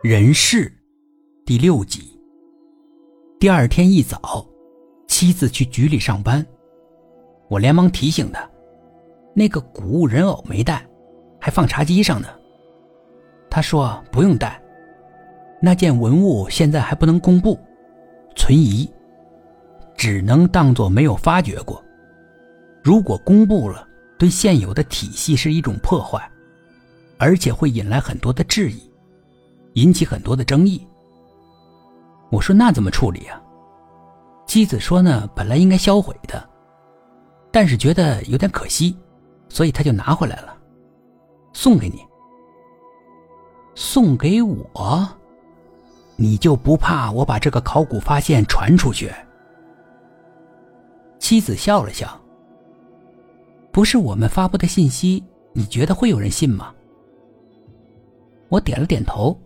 人事第六集。第二天一早，妻子去局里上班，我连忙提醒他，那个古物人偶没带，还放茶几上呢。他说不用带，那件文物现在还不能公布，存疑，只能当做没有发掘过。如果公布了，对现有的体系是一种破坏，而且会引来很多的质疑。引起很多的争议。我说：“那怎么处理啊？”妻子说：“呢，本来应该销毁的，但是觉得有点可惜，所以他就拿回来了，送给你。送给我，你就不怕我把这个考古发现传出去？”妻子笑了笑：“不是我们发布的信息，你觉得会有人信吗？”我点了点头。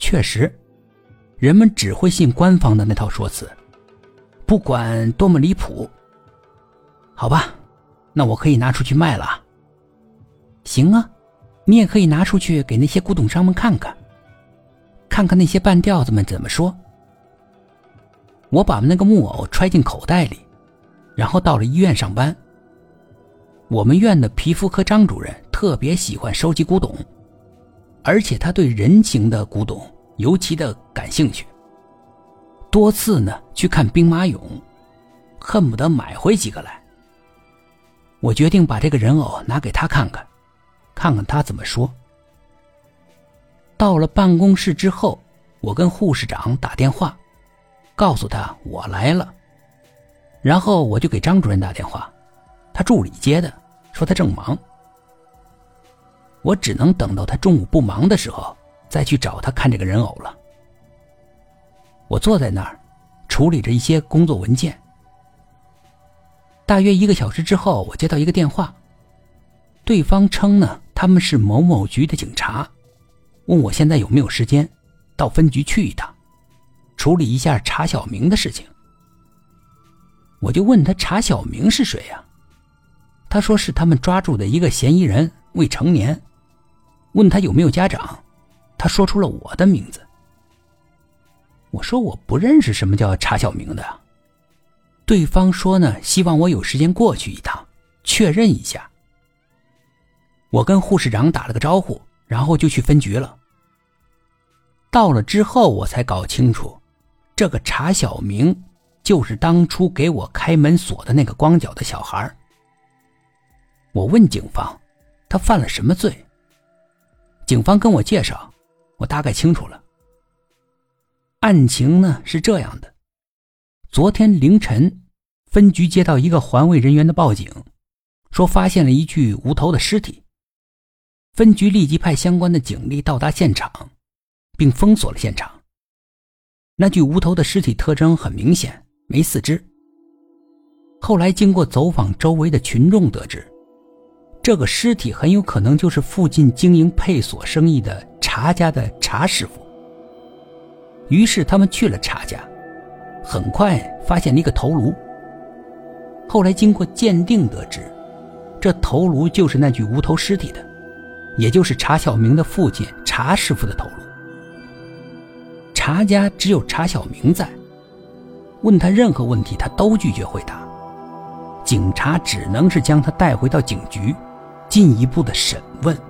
确实，人们只会信官方的那套说辞，不管多么离谱。好吧，那我可以拿出去卖了。行啊，你也可以拿出去给那些古董商们看看，看看那些半吊子们怎么说。我把那个木偶揣进口袋里，然后到了医院上班。我们院的皮肤科张主任特别喜欢收集古董。而且他对人形的古董尤其的感兴趣，多次呢去看兵马俑，恨不得买回几个来。我决定把这个人偶拿给他看看，看看他怎么说。到了办公室之后，我跟护士长打电话，告诉他我来了，然后我就给张主任打电话，他助理接的，说他正忙。我只能等到他中午不忙的时候，再去找他看这个人偶了。我坐在那儿，处理着一些工作文件。大约一个小时之后，我接到一个电话，对方称呢他们是某某局的警察，问我现在有没有时间到分局去一趟，处理一下查小明的事情。我就问他查小明是谁呀？他说是他们抓住的一个嫌疑人，未成年。问他有没有家长，他说出了我的名字。我说我不认识什么叫查小明的。对方说呢，希望我有时间过去一趟，确认一下。我跟护士长打了个招呼，然后就去分局了。到了之后，我才搞清楚，这个查小明就是当初给我开门锁的那个光脚的小孩。我问警方，他犯了什么罪？警方跟我介绍，我大概清楚了。案情呢是这样的：昨天凌晨，分局接到一个环卫人员的报警，说发现了一具无头的尸体。分局立即派相关的警力到达现场，并封锁了现场。那具无头的尸体特征很明显，没四肢。后来经过走访周围的群众得知。这个尸体很有可能就是附近经营配锁生意的查家的查师傅。于是他们去了查家，很快发现了一个头颅。后来经过鉴定得知，这头颅就是那具无头尸体的，也就是查小明的父亲查师傅的头颅。查家只有查小明在，问他任何问题他都拒绝回答，警察只能是将他带回到警局。进一步的审问。